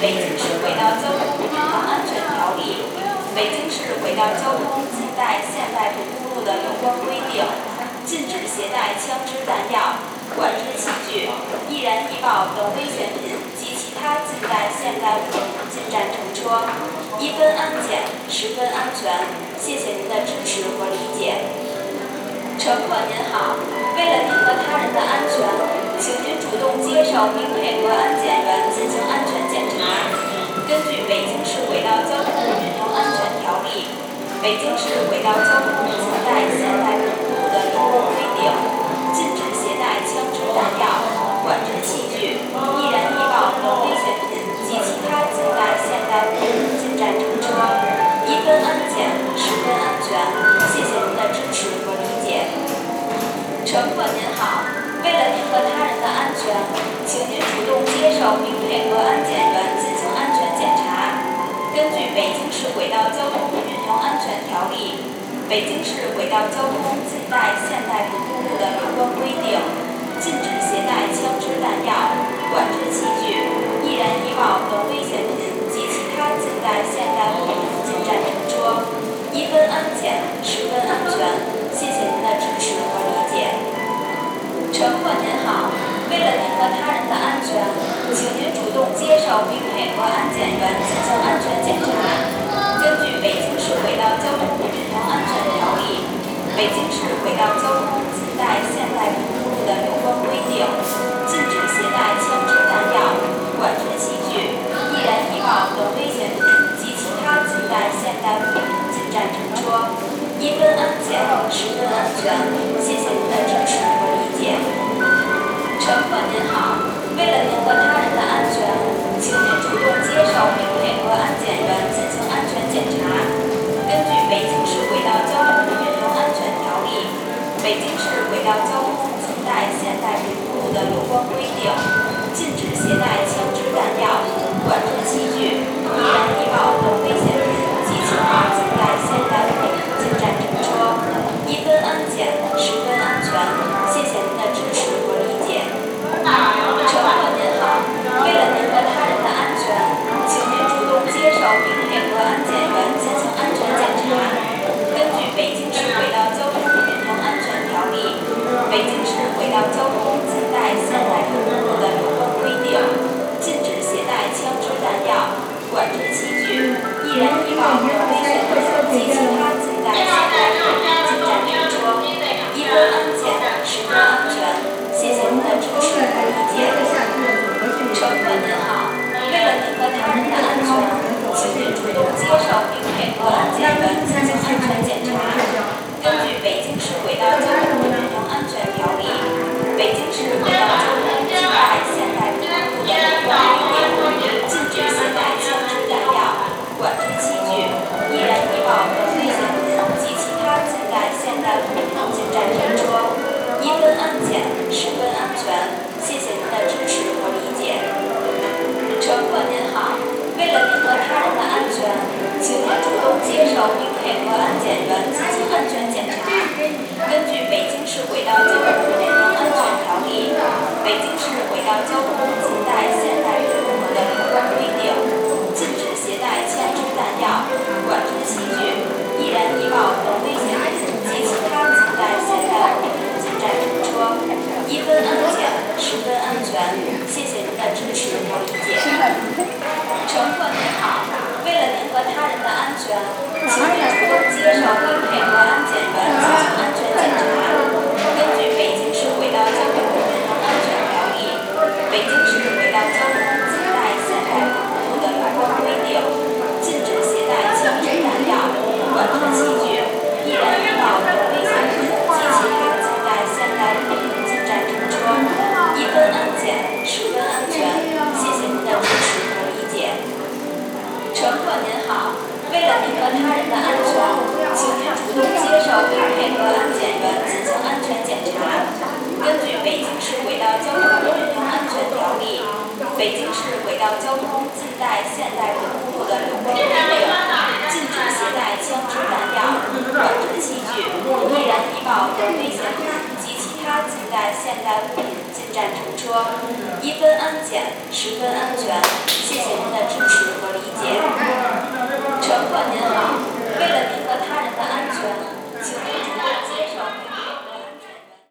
北京市轨道交通运行安全条例》、北京市轨道交通近代现代公路的有关规定，禁止携带枪支弹药、管制器具、易燃易爆等危险品及其他近代现代物品进站乘车，一分安检，十分安全。谢谢您的支持和理解。乘客您好，为了您和他人的安全，请您主动接受并配合安检员进行安全。根据《北京市轨道交通运行安全条例》、《北京市轨道交通近代现代公路的有关规定》，禁止携带枪支弹药、管制器具、易燃易爆等危险品及其他近代现代物品进站乘车，一分安检，十分安全。谢谢您的支持和理解。乘客您好，北京市轨道交通近代现代公路的有关规定》，禁止携带枪支弹药、管制器具、易燃易爆等危险品及其他近代现代物品进站乘车，一分安检，十分安全。谢谢您的支持和理解。乘客您好，为了您和他人的安全，请您主动接受并配合安检员进行安全检查。根据《北京市轨道交通》、《北京市轨道交通近代现代公路的有关规定》，禁止携带枪支弹药、管制器具、易燃易爆等危险品及其他禁带现代物品进站乘车，一分安检，十分安全。谢谢安检，十分安全。谢谢您的支持和理解。乘客您好，为了您和他人的安全，请您主动接受良交通近代现他人的安全，请主动接受并配合安检员进行安全检查。根据《北京市轨道交通运行安全条例》、《北京市轨道交通近代现代公路的有关规定》，禁止携带枪支弹药、管制器具、易燃易爆等危险品及其他近代现代物品进站乘车，一分安检，十分安全。